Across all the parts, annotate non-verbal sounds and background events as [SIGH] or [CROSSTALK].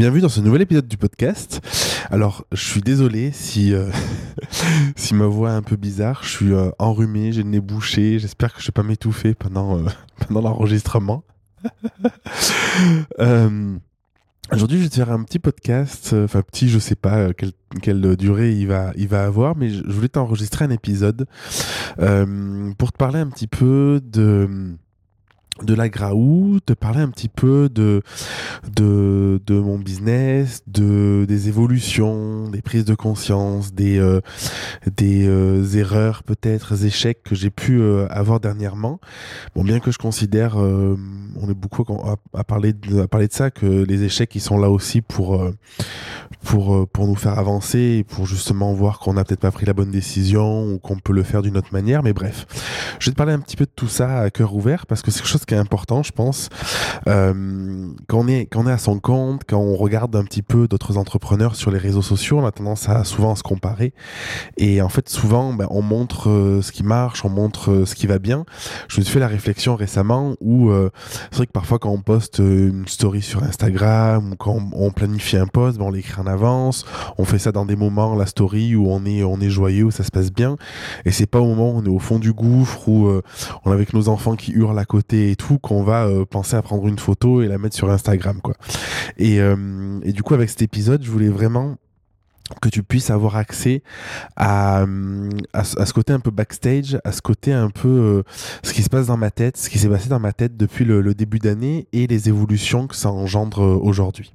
Bienvenue dans ce nouvel épisode du podcast. Alors, je suis désolé si, euh, [LAUGHS] si ma voix est un peu bizarre. Je suis euh, enrhumé, j'ai le nez bouché. J'espère que je ne vais pas m'étouffer pendant, euh, [LAUGHS] pendant l'enregistrement. [LAUGHS] Aujourd'hui, je vais te faire un petit podcast. Enfin, petit, je sais pas quelle, quelle, durée il va, il va avoir, mais je voulais t'enregistrer un épisode pour te parler un petit peu de de la Graou, te parler un petit peu de, de, de mon business, de, des évolutions, des prises de conscience, des, euh, des euh, erreurs peut-être, échecs que j'ai pu euh, avoir dernièrement. Bon, bien que je considère, on est beaucoup à, parler de, à parler de ça, que les échecs ils sont là aussi pour, pour, pour nous faire avancer et pour justement voir qu'on n'a peut-être pas pris la bonne décision ou qu'on peut le faire d'une autre manière. Mais bref, je vais te parler un petit peu de tout ça à cœur ouvert parce que c'est quelque chose important, je pense. Euh, quand, on est, quand on est à son compte, quand on regarde un petit peu d'autres entrepreneurs sur les réseaux sociaux, on a tendance à souvent se comparer. Et en fait, souvent, ben, on montre euh, ce qui marche, on montre euh, ce qui va bien. Je me suis fait la réflexion récemment où c'est vrai que parfois quand on poste une story sur Instagram ou quand on, planifie un post, ben, on l'écrit en avance. On fait ça dans des moments, la story, où on est, on est joyeux, où ça se passe bien. Et c'est pas au moment où on est au fond du gouffre, où on est avec nos enfants qui hurlent à côté et tout, qu'on va euh, penser à prendre une photo et la mettre sur Instagram, quoi. Et, euh, et du coup, avec cet épisode, je voulais vraiment que tu puisses avoir accès à, à, ce côté un peu backstage, à ce côté un peu euh, ce qui se passe dans ma tête, ce qui s'est passé dans ma tête depuis le, le début d'année et les évolutions que ça engendre aujourd'hui.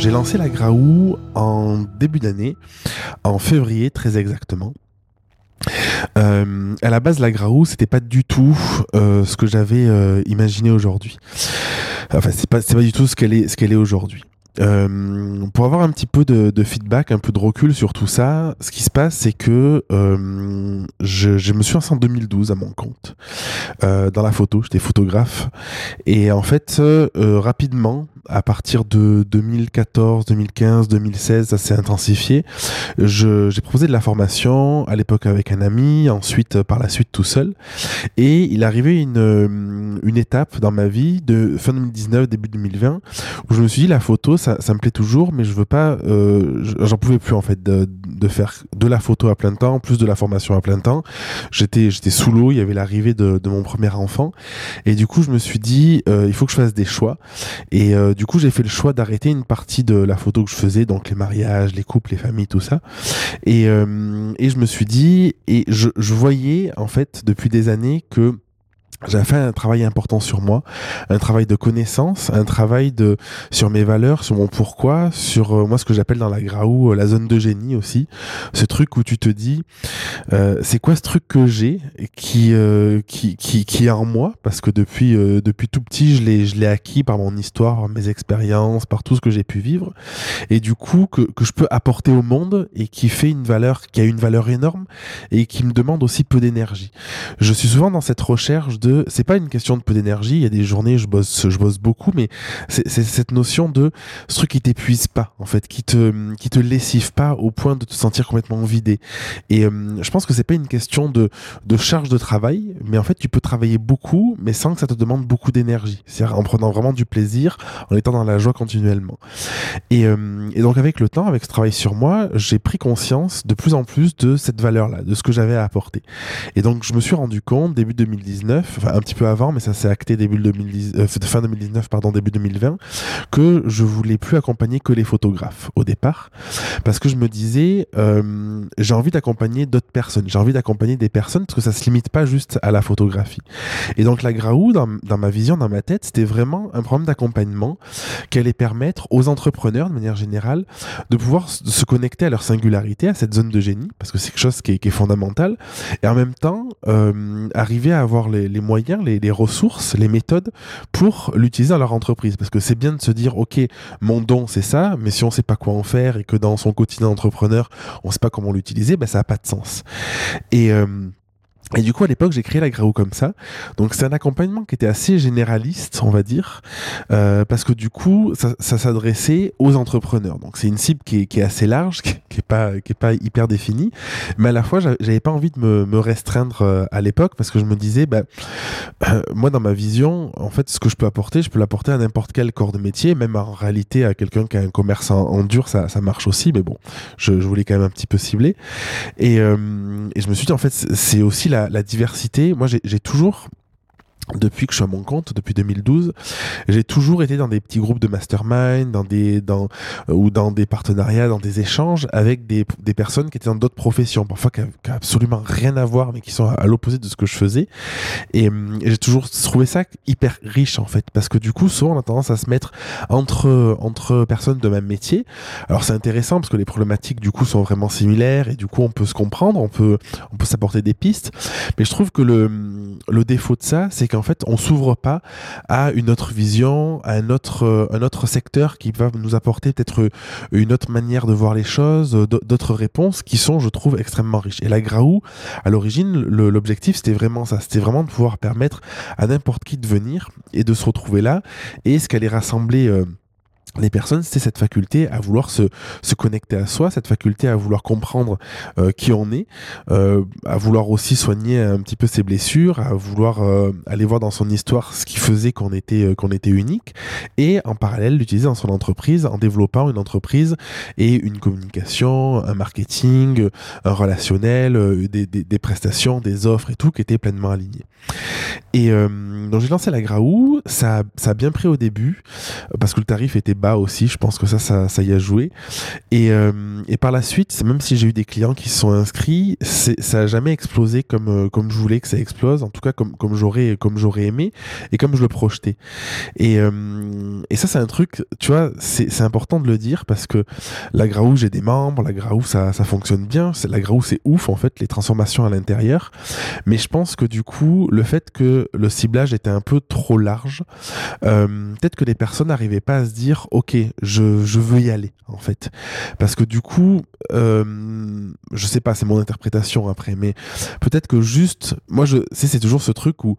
J'ai lancé la Graou en début d'année, en février très exactement. Euh, à la base, la Graou, c'était pas du tout euh, ce que j'avais euh, imaginé aujourd'hui. Enfin, c'est pas, pas du tout ce qu'elle est, ce qu'elle est aujourd'hui. Euh, pour avoir un petit peu de, feedback, un peu de recul sur tout ça, ce qui se passe, c'est que euh, je, me suis lancé en 2012 à mon compte euh, dans la photo. J'étais photographe et en fait, rapidement, à partir de 2014, 2015, 2016, ça s'est intensifié. J'ai proposé de la formation à l'époque avec un ami, ensuite par la suite tout seul. Et il arrivait une, une étape dans ma vie de fin 2019, début 2020, où je me suis dit la photo, ça ça, me plaît toujours, mais je veux pas. Euh, j'en pouvais plus en fait de, de, faire de la photo à plein temps, plus de la formation à plein temps. J'étais j'étais sous l'eau. Il y avait l'arrivée de, de, mon premier enfant, et du coup je me suis dit euh, il faut que je fasse des choix. Et euh, du coup j'ai fait le choix d'arrêter une partie de la photo que je faisais, donc les mariages, les couples, les familles, tout ça. Et et je me suis dit et je, je voyais en fait depuis des années que j'avais fait un travail important sur moi, un travail de connaissance, un travail de sur mes valeurs, sur mon pourquoi, sur euh, moi ce que j'appelle dans la graou euh, la zone de génie aussi, ce truc où tu te dis euh, c'est quoi ce truc que j'ai qui, qui qui qui est en moi? Parce que depuis depuis tout petit je l'ai je l'ai acquis par mon histoire, mes expériences, par tout ce que j'ai pu vivre. Et du coup que que je peux apporter au monde et qui fait une valeur qui a une valeur énorme et qui me demande aussi peu d'énergie. Je suis souvent dans cette recherche de c'est pas une question de peu d'énergie. Il y a des journées, je bosse, je bosse beaucoup, mais c'est cette notion de ce truc qui t'épuise pas, en fait, qui te, qui te lessive pas au point de te sentir complètement vidé. Et euh, je pense que c'est pas une question de, de charge de travail, mais en fait, tu peux travailler beaucoup, mais sans que ça te demande beaucoup d'énergie. C'est-à-dire en prenant vraiment du plaisir, en étant dans la joie continuellement. Et, euh, et donc, avec le temps, avec ce travail sur moi, j'ai pris conscience de plus en plus de cette valeur-là, de ce que j'avais à apporter. Et donc, je me suis rendu compte, début 2019, un petit peu avant, mais ça s'est acté début 2010, euh, fin 2019, pardon, début 2020, que je voulais plus accompagner que les photographes au départ, parce que je me disais, euh, j'ai envie d'accompagner d'autres personnes, j'ai envie d'accompagner des personnes parce que ça se limite pas juste à la photographie. Et donc la Graou, dans, ma vision, dans ma tête, c'était vraiment un programme d'accompagnement qui allait permettre aux entrepreneurs, de manière générale, de pouvoir se connecter à leur singularité, à cette zone de génie, parce que c'est quelque chose qui est, qui est fondamental, et en même temps euh, arriver à avoir les, les moyens les, ressources, les méthodes pour l'utiliser dans leur entreprise. Parce que c'est bien de se dire, OK, mon don, c'est ça, mais si on sait pas quoi en faire et que dans son quotidien d'entrepreneur, on sait pas comment l'utiliser, ben, ça n'a pas de sens. Et, euh, Et du coup, à l'époque, j'ai créé la Graou comme ça. Donc, c'est un accompagnement qui était assez généraliste, on va dire, euh, parce que du coup, ça, s'adressait aux entrepreneurs. Donc, c'est une cible qui est, qui est assez large, qui, qui est pas, qui est pas hyper définie, mais à la fois, j'avais pas envie de me, restreindre euh, à l'époque parce que je me disais, bah, euh, moi, dans ma vision, en fait, ce que je peux apporter, je peux l'apporter à n'importe quel corps de métier, même en réalité à quelqu'un qui a un commerce en, dur, ça, ça marche aussi. Mais bon, je, voulais quand même un petit peu cibler. Et, et je me suis dit, en fait, c'est aussi la la, diversité, moi j'ai toujours depuis que je suis à mon compte, depuis 2012, j'ai toujours été dans des petits groupes de mastermind, dans des, euh, ou dans des partenariats, dans des échanges avec des, des personnes qui étaient dans d'autres professions, parfois qui n'ont absolument rien à voir, mais qui sont à, l'opposé de ce que je faisais. Et, hum, j'ai toujours trouvé ça hyper riche, en fait, parce que du coup, souvent, on a tendance à se mettre entre, entre personnes de même métier. Alors, c'est intéressant parce que les problématiques, du coup, sont vraiment similaires et du coup, on peut se comprendre, on peut, on peut s'apporter des pistes. Mais je trouve que le, le défaut de ça, c'est qu'en fait, on s'ouvre pas à une autre vision, à un autre, euh, un autre secteur qui va nous apporter peut-être une autre manière de voir les choses, d'autres réponses qui sont, je trouve, extrêmement riches. Et la Graou, à l'origine, l'objectif, c'était vraiment ça. C'était vraiment de pouvoir permettre à n'importe qui de venir et de se retrouver là. Et ce qu'elle est rassemblée euh, les personnes, c'est cette faculté à vouloir se, se, connecter à soi, cette faculté à vouloir comprendre euh, qui on est, euh, à vouloir aussi soigner un petit peu ses blessures, à vouloir euh, aller voir dans son histoire ce qui faisait qu'on était, unique, et en parallèle l'utiliser dans son entreprise en développant une entreprise et une communication, un marketing, un relationnel, des, des, des, prestations, des offres et tout qui étaient pleinement alignées. Et donc j'ai lancé la Graou, ça, ça a bien pris au début parce que le tarif était bas aussi. Je pense que ça, ça, ça y a joué. Et, euh, et par la suite, même si j'ai eu des clients qui se sont inscrits, ça a jamais explosé comme, euh, comme je voulais que ça explose. En tout cas, comme, comme j'aurais aimé et comme je le projetais. Et, euh, et ça, c'est un truc, tu vois, c'est important de le dire parce que la Graou, j'ai des membres, la Graou, ça, ça fonctionne bien. La Graou, c'est ouf, en fait, les transformations à l'intérieur. Mais je pense que du coup, le fait que le ciblage était un peu trop large, euh, peut-être que les personnes n'arrivaient pas à se dire ok, je, je, veux y aller en fait, parce que du coup, euh, je sais pas, c'est mon interprétation après, mais peut-être que juste, moi je sais, c'est toujours ce truc où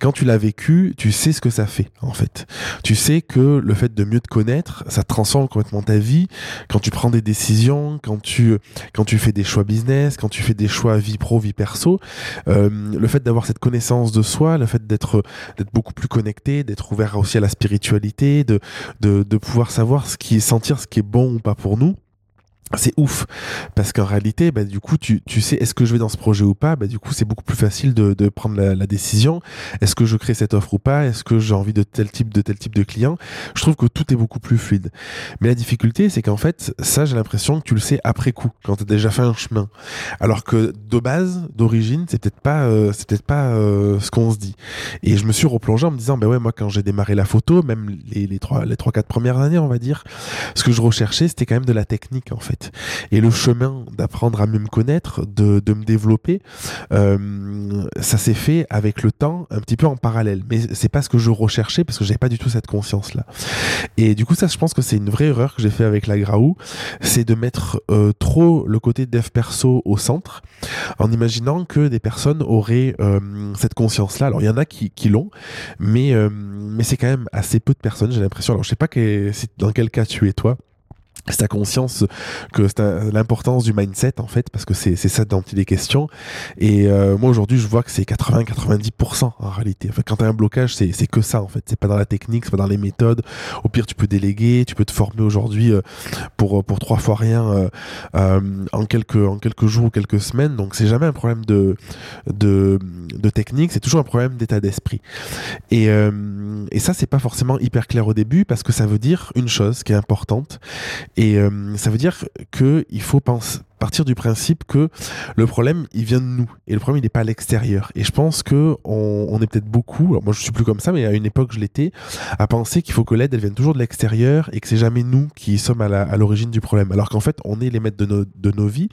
quand tu l'as vécu, tu sais ce que ça fait en fait. Tu sais que le fait de mieux te connaître, ça transforme complètement ta vie. Quand tu prends des décisions, quand tu quand tu fais des choix business, quand tu fais des choix vie pro, vie perso, euh, le fait d'avoir cette connaissance de soi, le fait d'être beaucoup plus connecté, d'être ouvert aussi à la spiritualité, de de, de pouvoir savoir ce qui est, sentir ce qui est bon ou pas pour nous c'est ouf. Parce qu'en réalité bah, du coup tu, tu sais est-ce que je vais dans ce projet ou pas? Bah, du coup c'est beaucoup plus facile de, de prendre la, décision. Est-ce que je crée cette offre ou pas? Est-ce que j'ai envie de tel type de tel type de client? Je trouve que tout est beaucoup plus fluide. Mais la difficulté c'est qu'en fait ça j'ai l'impression que tu le sais après coup quand tu as déjà fait un chemin. Alors que de base d'origine c'est peut-être pas euh, c'est peut-être pas euh, ce qu'on se dit. Et je me suis replongé en me disant bah ouais moi quand j'ai démarré la photo même les, les trois les trois quatre premières années on va dire ce que je recherchais c'était quand même de la technique en fait et le chemin d'apprendre à mieux me connaître, de, de me développer, euh, ça s'est fait avec le temps, un petit peu en parallèle. Mais c'est pas ce que je recherchais parce que j'avais pas du tout cette conscience-là. Et du coup, ça, je pense que c'est une vraie erreur que j'ai fait avec la Graou, c'est de mettre euh, trop le côté dev perso au centre, en imaginant que des personnes auraient euh, cette conscience-là. Alors, il y en a qui, qui l'ont, mais, euh, mais c'est quand même assez peu de personnes, j'ai l'impression. Alors, je sais pas que, dans quel cas tu es toi ta conscience que c'est l'importance du mindset en fait parce que c'est ça dont il est question. Et euh, moi aujourd'hui je vois que c'est 80 90% en réalité. Enfin, quand tu as un blocage c'est que ça en fait. C'est pas dans la technique c'est pas dans les méthodes. Au pire tu peux déléguer tu peux te former aujourd'hui euh, pour pour trois fois rien euh, euh, en quelques en quelques jours ou quelques semaines. Donc c'est jamais un problème de de, de technique. C'est toujours un problème d'état d'esprit. Et euh, et ça c'est pas forcément hyper clair au début parce que ça veut dire une chose qui est importante et euh, ça veut dire qu'il faut penser, partir du principe que le problème, il vient de nous. Et le problème, il n'est pas à l'extérieur. Et je pense que on, est peut-être beaucoup, alors moi je suis plus comme ça, mais à une époque je l'étais, à penser qu'il faut que l'aide, elle vienne toujours de l'extérieur et que c'est jamais nous qui sommes à l'origine du problème. Alors qu'en fait, on est les maîtres de nos, de nos vies.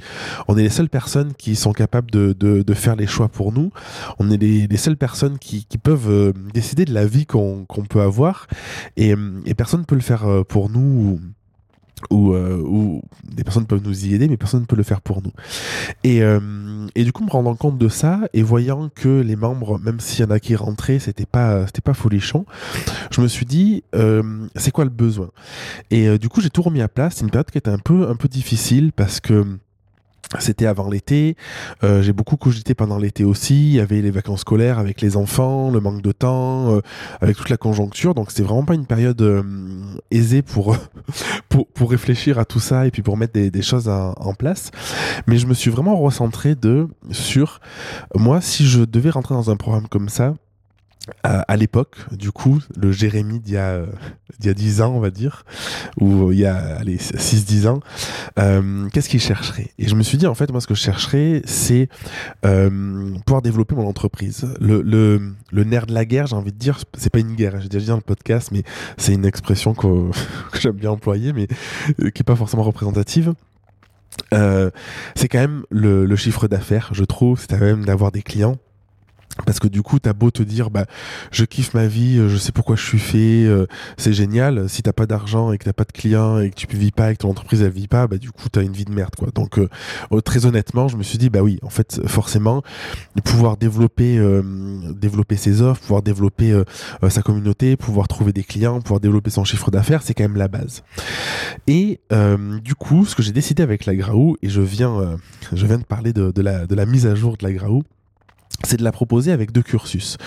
On est les seules personnes qui sont capables de, de, de faire les choix pour nous. On est les, les seules personnes qui, qui peuvent euh, décider de la vie qu'on qu'on peut avoir. Et, et personne ne peut le faire euh, pour nous où, euh, où, des personnes peuvent nous y aider, mais personne ne peut le faire pour nous. Et, euh, et du coup, me rendant compte de ça et voyant que les membres, même s'il y en a qui rentraient, c'était pas, c'était pas folichon, je me suis dit, euh, c'est quoi le besoin? Et du coup, j'ai tout remis à place. C'est une période qui était un peu, un peu difficile parce que c'était avant l'été. Euh, j'ai beaucoup cogité pendant l'été aussi. Il y avait les vacances scolaires avec les enfants, le manque de temps, euh, avec toute la conjoncture. Donc c'était vraiment pas une période euh, aisée pour, [LAUGHS] pour, pour réfléchir à tout ça et puis pour mettre des, choses en, en, place. Mais je me suis vraiment recentré de sur moi si je devais rentrer dans un programme comme ça à, l'époque, du coup, le Jérémy d'il y, a, y a 10 ans, on va dire, ou il y a 6-10 ans, euh, qu'est-ce qu'il chercherait? Et je me suis dit, en fait, moi, ce que je chercherais, c'est euh, pouvoir développer mon entreprise. Le, nerf de la guerre, j'ai envie de dire, c'est pas une guerre, j'ai déjà dit dans le podcast, mais c'est une expression [LAUGHS] que, j'aime bien employer, mais euh, qui est pas forcément représentative. Euh, c'est quand même le, le chiffre d'affaires, je trouve, c'est quand même d'avoir des clients parce que du coup, t'as beau te dire, bah, je kiffe ma vie, euh, je sais pourquoi je suis fait, euh, c'est génial. Si t'as pas d'argent et que t'as pas de clients et que tu vis pas et que ton entreprise elle vit pas, bah du coup t'as une vie de merde, quoi. Donc euh, très honnêtement, je me suis dit, bah oui, en fait, forcément, pouvoir développer, développer ses offres, pouvoir développer sa communauté, pouvoir trouver des clients, pouvoir développer son chiffre d'affaires, c'est quand même la base. Et du coup, ce que j'ai décidé avec la Graou, et je viens, je viens de parler de, de, la, de la mise à jour de la Graou c'est de la proposer avec deux cursus.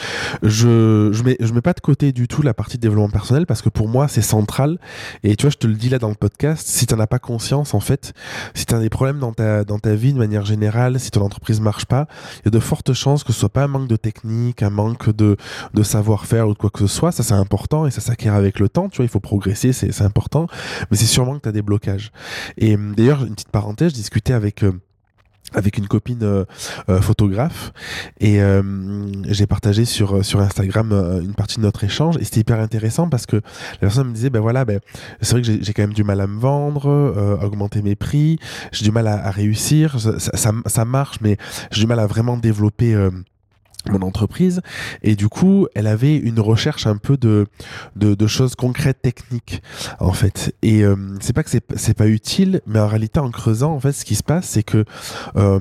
Je je mets je mets pas de côté du tout la partie de développement personnel parce que pour moi c'est central. Et tu vois je te le dis là dans le podcast si tu as pas conscience en fait si tu as des problèmes dans ta dans ta vie de manière générale si ton entreprise marche pas il y a de fortes chances que ce soit pas un manque de technique un manque de de savoir-faire ou de quoi que ce soit. Ça c'est important et ça s'acquiert avec le temps. Tu vois il faut progresser c'est c'est important. Mais c'est sûrement que tu as des blocages. Et d'ailleurs une petite parenthèse je discutais avec euh, avec une copine euh, euh, photographe. Et euh, j'ai partagé sur sur Instagram une partie de notre échange. Et c'était hyper intéressant parce que la personne me disait ben voilà ben c'est vrai que j'ai quand même du mal à me vendre augmenter mes prix. J'ai du mal à, à réussir. Ça, ça, ça, marche mais j'ai du mal à vraiment développer mon entreprise. Et du coup elle avait une recherche un peu de de, choses concrètes techniques en fait. Et euh, c'est pas que c'est c'est pas utile mais en réalité en creusant en fait ce qui se passe c'est que euh,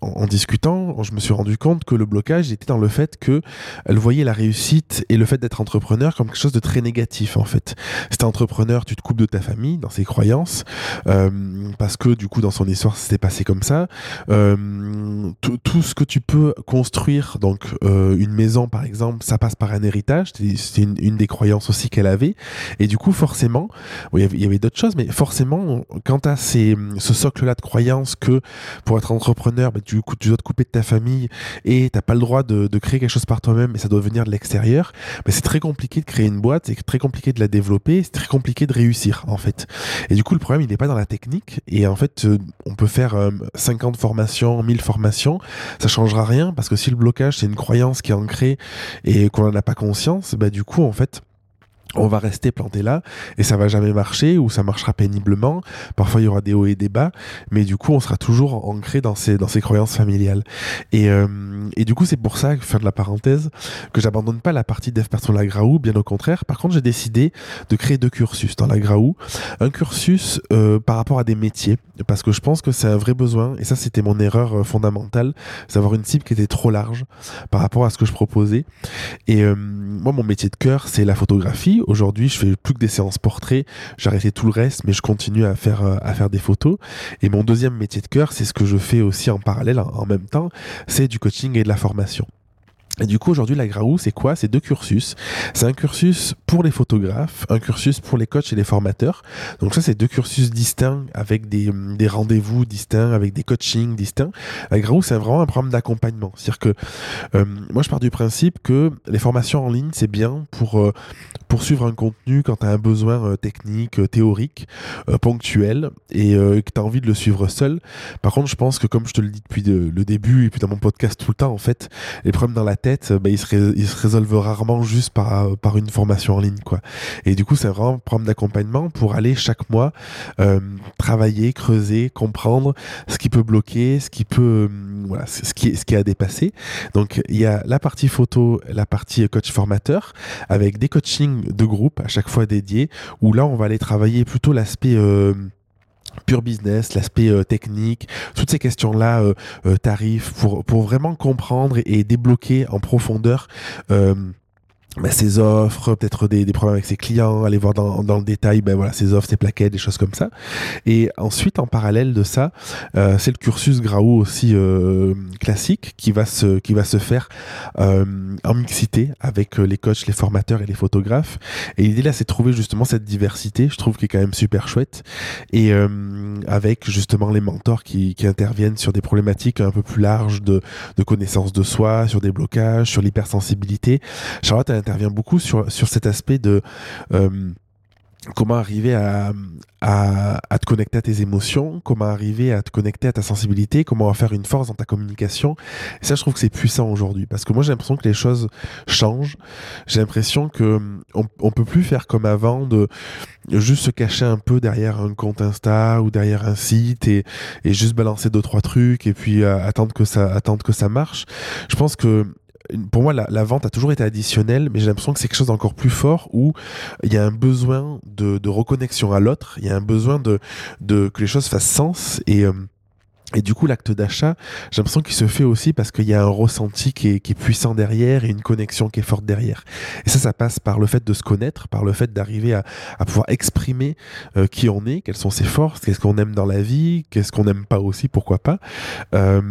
en, en, discutant je me suis rendu compte que le blocage était dans le fait que elle voyait la réussite et le fait d'être entrepreneur comme quelque chose de très négatif en fait. Si t'es entrepreneur tu te coupes de ta famille dans ses croyances euh, parce que du coup dans son histoire c'était passé comme ça. Euh, tout ce que tu peux construire donc euh, une maison par exemple, ça passe par un héritage, c'est une, des croyances aussi qu'elle avait. Et du coup, forcément, il y avait, d'autres choses, mais forcément, quand tu as ce socle-là de croyances que pour être entrepreneur, coup, tu dois te couper de ta famille et t'as pas le droit de, créer quelque chose par toi-même, mais ça doit venir de l'extérieur, bah, c'est très compliqué de créer une boîte, c'est très compliqué de la développer, c'est très compliqué de réussir en fait. Et du coup, le problème, il n'est pas dans la technique. Et en fait, euh, on peut faire 50 euh, formations, 1000 formations, ça changera rien parce que si le bloc c'est une croyance qui est ancrée et qu'on n'en a pas conscience, bah du coup, en fait, on va rester planté là et ça va jamais marcher ou ça marchera péniblement. Parfois il y aura des hauts et des bas, mais du coup on sera toujours ancré dans ces dans ces croyances familiales. Et, euh, et du coup c'est pour ça, fin de la parenthèse, que j'abandonne pas la partie dev perso Graou, bien au contraire. Par contre j'ai décidé de créer deux cursus dans la Graou, un cursus euh, par rapport à des métiers parce que je pense que c'est un vrai besoin et ça c'était mon erreur euh, fondamentale, d'avoir une cible qui était trop large par rapport à ce que je proposais. Et euh, moi mon métier de cœur c'est la photographie Aujourd'hui, je fais plus que des séances portraits. J'ai arrêté tout le reste, mais je continue à faire euh, à faire des photos. Et mon deuxième métier de cœur, c'est ce que je fais aussi en parallèle, en même temps, c'est du coaching et de la formation. Et du coup, aujourd'hui, la Graou, c'est quoi? C'est deux cursus. C'est un cursus pour les photographes, un cursus pour les coachs et les formateurs. Donc ça, c'est deux cursus distincts avec des, des rendez-vous distincts, avec des coachings distincts. La Graou, c'est vraiment un programme d'accompagnement. C'est-à-dire que euh, moi, je pars du principe que les formations en ligne, c'est bien pour euh, poursuivre un contenu quand tu as un besoin euh, technique, théorique, ponctuel, et que tu as envie de le suivre seul. Par contre, je pense que comme je te le dis depuis le début, et puis dans mon podcast tout le temps, en fait, les problèmes dans la tête, bah, il, se résolve rarement juste par, une formation en ligne. Quoi. Et du coup, c'est vraiment un programme d'accompagnement pour aller chaque mois euh, travailler, creuser, comprendre ce qui peut bloquer, ce qui peut, voilà, ce qui, a dépassé. Donc, il y a la partie photo, la partie coach formateur, avec des coachings de groupe à chaque fois dédiés, où là, on va aller travailler plutôt l'aspect pur business, l'aspect euh, technique, toutes ces questions-là, euh, euh, tarifs, pour, pour vraiment comprendre et, débloquer en profondeur bah, ses offres, peut-être des, des, problèmes avec ses clients, aller voir dans, dans le détail ben voilà, ses offres, ses plaquettes, des choses comme ça. Et ensuite, en parallèle de ça, euh, c'est le cursus Graou aussi euh, classique qui va se, qui va se faire euh, en mixité avec les coachs, les formateurs et les photographes. Et l'idée là, c'est de trouver justement cette diversité, je trouve qui est quand même super chouette. Et avec justement les mentors qui, qui interviennent sur des problématiques un peu plus larges de, de connaissance de soi, sur des blocages, sur l'hypersensibilité. Charlotte, intervient beaucoup sur, sur cet aspect de euh, comment arriver à, à, te connecter à tes émotions, comment arriver à te connecter à ta sensibilité, comment faire une force dans ta communication. Et ça, je trouve que c'est puissant aujourd'hui parce que moi, j'ai l'impression que les choses changent. J'ai l'impression que on, on peut plus faire comme avant de juste se cacher un peu derrière un compte Insta ou derrière un site et, et juste balancer deux trois trucs et puis euh, attendre que ça attendre que ça marche. Je pense que pour moi, la, vente a toujours été additionnelle, mais j'ai l'impression que c'est quelque chose d'encore plus fort où il y a un besoin de, reconnexion à l'autre, il y a un besoin de, de, que les choses fassent sens et euh, et du coup, l'acte d'achat, j'ai l'impression qu'il se fait aussi parce qu'il y a un ressenti qui est, puissant derrière et une connexion qui est forte derrière. Et ça, ça passe par le fait de se connaître, par le fait d'arriver à, pouvoir exprimer euh, qui on est, quelles sont ses forces, qu'est-ce qu'on aime dans la vie, qu'est-ce qu'on n'aime pas aussi, pourquoi pas, euh,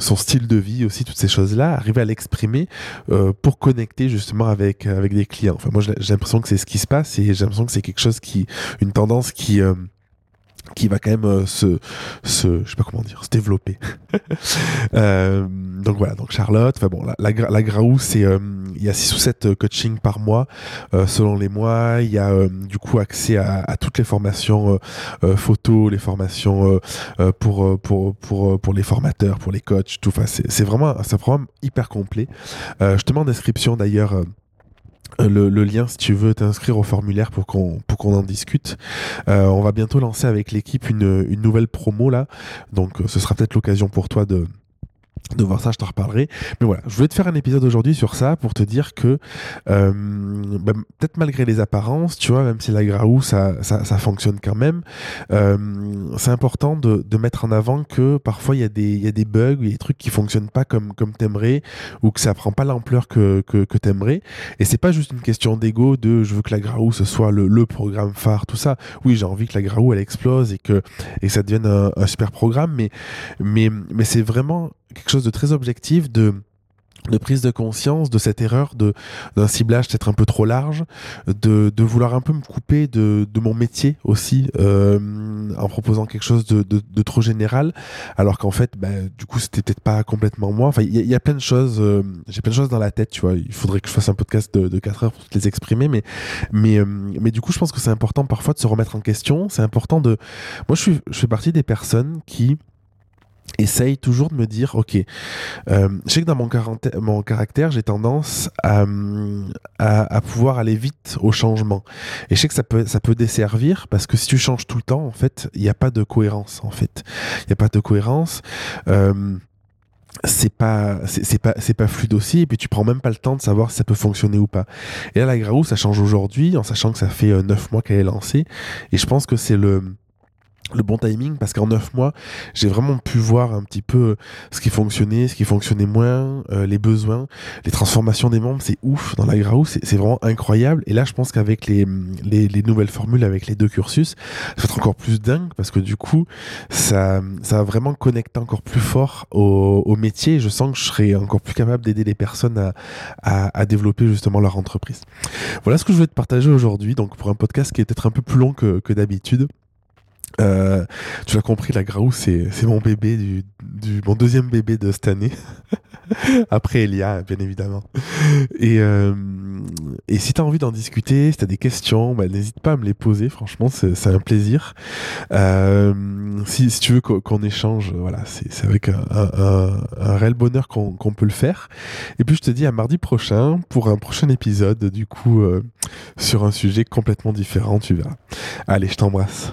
son style de vie aussi, toutes ces choses-là, arriver à l'exprimer euh, pour connecter justement avec, avec des clients. Enfin, moi, j'ai l'impression que c'est ce qui se passe et j'ai l'impression que c'est quelque chose qui, une tendance qui qui va quand même euh, se, se, je sais pas comment dire, se développer. [LAUGHS] euh, donc voilà, donc Charlotte, enfin bon, la, la, la Graou, c'est, euh, il y a 6 ou 7 euh, coachings par mois, selon les mois. Il y a du coup accès à, toutes les formations photos, les formations pour, pour, pour, pour les formateurs, pour les coachs, tout. Enfin, c'est vraiment, c'est programme hyper complet. je te mets en description d'ailleurs le, le, lien si tu veux t'inscrire au formulaire pour qu'on pour qu'on en discute. Euh, on va bientôt lancer avec l'équipe une, une nouvelle promo là, donc euh, ce sera peut-être l'occasion pour toi de de voir ça, je t'en reparlerai. Mais voilà, je voulais te faire un épisode aujourd'hui sur ça pour te dire que euh, bah, peut-être malgré les apparences, tu vois, même si la Graou ça, ça, ça fonctionne quand même, euh, c'est important de, de, mettre en avant que parfois il y, a des, y a des bugs, il y a des trucs qui fonctionnent pas comme, comme t'aimerais ou que ça prend pas l'ampleur que, que, que t'aimerais. Et c'est pas juste une question d'ego de je veux que la Graou ce soit le, le programme phare, tout ça. Oui, j'ai envie que la Graou elle explose et que, et ça devienne un, un super programme, mais, mais, mais c'est vraiment quelque chose de très objectif de de prise de conscience de cette erreur de d'un ciblage peut-être un peu trop large de, de vouloir un peu me couper de, de mon métier aussi euh, en proposant quelque chose de, de, de trop général alors qu'en fait bah, du coup c'était peut-être pas complètement moi. Enfin il y, a plein de choses euh, j'ai plein de choses dans la tête tu vois. Il faudrait que je fasse un podcast de, de 4 heures pour les exprimer mais mais euh, mais du coup je pense que c'est important parfois de se remettre en question. C'est important de moi je suis je fais partie des personnes qui essaye toujours de me dire, ok, euh, je sais que dans mon, caractère, j'ai tendance à, à, à, pouvoir aller vite au changement. Et je sais que ça peut, ça peut desservir parce que si tu changes tout le temps, en fait, il n'y a pas de cohérence, en fait. Il n'y a pas de cohérence. Euh, c'est pas c'est pas c'est pas fluide aussi et puis tu prends même pas le temps de savoir si ça peut fonctionner ou pas et là la Graou ça change aujourd'hui en sachant que ça fait euh, neuf mois qu'elle est lancée et je pense que c'est le le bon timing parce qu'en neuf mois j'ai vraiment pu voir un petit peu ce qui fonctionnait ce qui fonctionnait moins euh, les besoins les transformations des membres c'est ouf dans la Graou c'est vraiment incroyable. Et là je pense qu'avec les, les, les, nouvelles formules avec les deux cursus ça va être encore plus dingue parce que du coup ça ça va vraiment connecter encore plus fort au, au métier. Je sens que je serai encore plus capable d'aider les personnes à, à, à, développer justement leur entreprise. Voilà ce que je voulais te partager aujourd'hui donc pour un podcast qui est peut-être un peu plus long que, que d'habitude Euh, tu l'as compris, la Graou, c'est, mon bébé, mon deuxième bébé de cette année. [LAUGHS] Après Elia, bien évidemment. Et, euh, si tu as envie d'en discuter, si tu as des questions, bah, n'hésite pas à me les poser. Franchement, c'est, un plaisir. Euh, si, tu veux qu'on, échange, voilà, c'est, avec un, réel bonheur qu'on, qu'on peut le faire. Et puis, je te dis à mardi prochain pour un prochain épisode, du coup, sur un sujet complètement différent, tu verras. Allez, je t'embrasse.